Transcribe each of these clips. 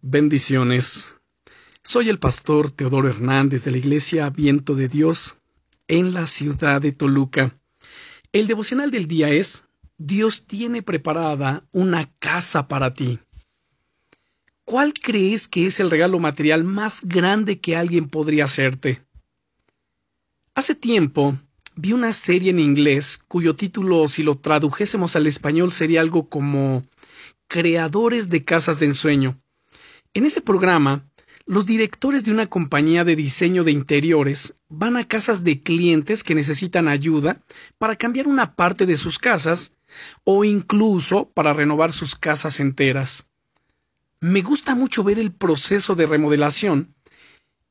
Bendiciones. Soy el pastor Teodoro Hernández de la Iglesia Viento de Dios en la ciudad de Toluca. El devocional del día es Dios tiene preparada una casa para ti. ¿Cuál crees que es el regalo material más grande que alguien podría hacerte? Hace tiempo vi una serie en inglés cuyo título, si lo tradujésemos al español, sería algo como Creadores de Casas de Ensueño. En ese programa, los directores de una compañía de diseño de interiores van a casas de clientes que necesitan ayuda para cambiar una parte de sus casas o incluso para renovar sus casas enteras. Me gusta mucho ver el proceso de remodelación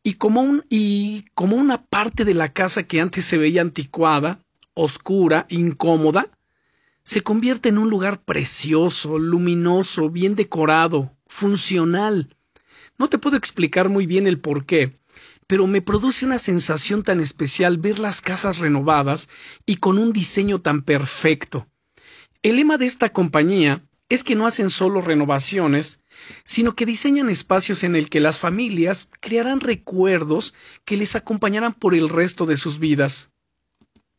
y como, y una parte de la casa que antes se veía anticuada, oscura, incómoda, se convierte en un lugar precioso, luminoso, bien decorado, funcional. No te puedo explicar muy bien el por qué, pero me produce una sensación tan especial ver las casas renovadas y con un diseño tan perfecto. El lema de esta compañía es que no hacen solo renovaciones, sino que diseñan espacios en el que las familias crearán recuerdos que les acompañarán por el resto de sus vidas.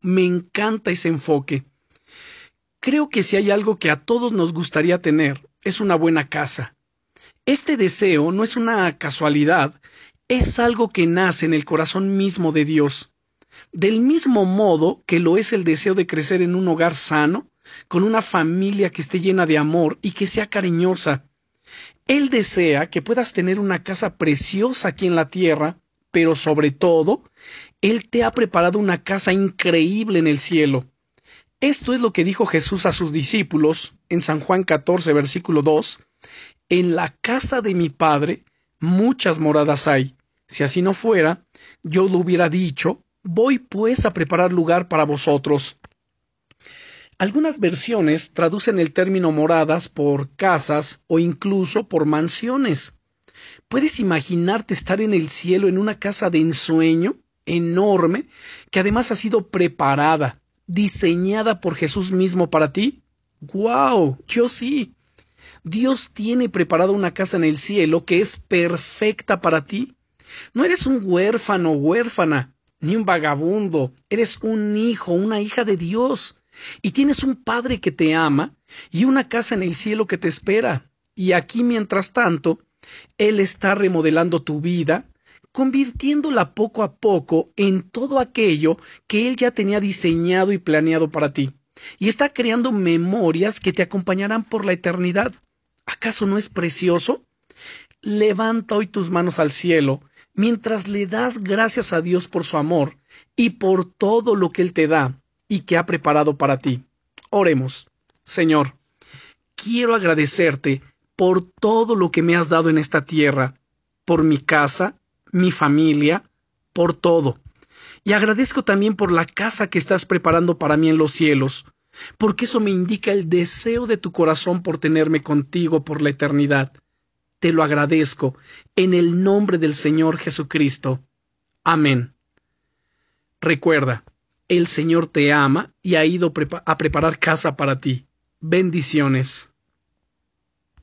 Me encanta ese enfoque. Creo que si hay algo que a todos nos gustaría tener, es una buena casa. Este deseo no es una casualidad, es algo que nace en el corazón mismo de Dios. Del mismo modo que lo es el deseo de crecer en un hogar sano, con una familia que esté llena de amor y que sea cariñosa. Él desea que puedas tener una casa preciosa aquí en la tierra, pero sobre todo, Él te ha preparado una casa increíble en el cielo. Esto es lo que dijo Jesús a sus discípulos en San Juan 14, versículo 2, en la casa de mi padre muchas moradas hay. Si así no fuera, yo lo hubiera dicho, voy pues a preparar lugar para vosotros. Algunas versiones traducen el término moradas por casas o incluso por mansiones. ¿Puedes imaginarte estar en el cielo en una casa de ensueño enorme que además ha sido preparada, diseñada por Jesús mismo para ti? ¡Guau! Yo sí. Dios tiene preparada una casa en el cielo que es perfecta para ti. No eres un huérfano, huérfana, ni un vagabundo, eres un hijo, una hija de Dios. Y tienes un Padre que te ama y una casa en el cielo que te espera. Y aquí, mientras tanto, Él está remodelando tu vida, convirtiéndola poco a poco en todo aquello que Él ya tenía diseñado y planeado para ti. Y está creando memorias que te acompañarán por la eternidad. ¿Acaso no es precioso? Levanta hoy tus manos al cielo mientras le das gracias a Dios por su amor y por todo lo que Él te da y que ha preparado para ti. Oremos. Señor, quiero agradecerte por todo lo que me has dado en esta tierra, por mi casa, mi familia, por todo. Y agradezco también por la casa que estás preparando para mí en los cielos, porque eso me indica el deseo de tu corazón por tenerme contigo por la eternidad. Te lo agradezco en el nombre del Señor Jesucristo. Amén. Recuerda, el Señor te ama y ha ido a preparar casa para ti. Bendiciones.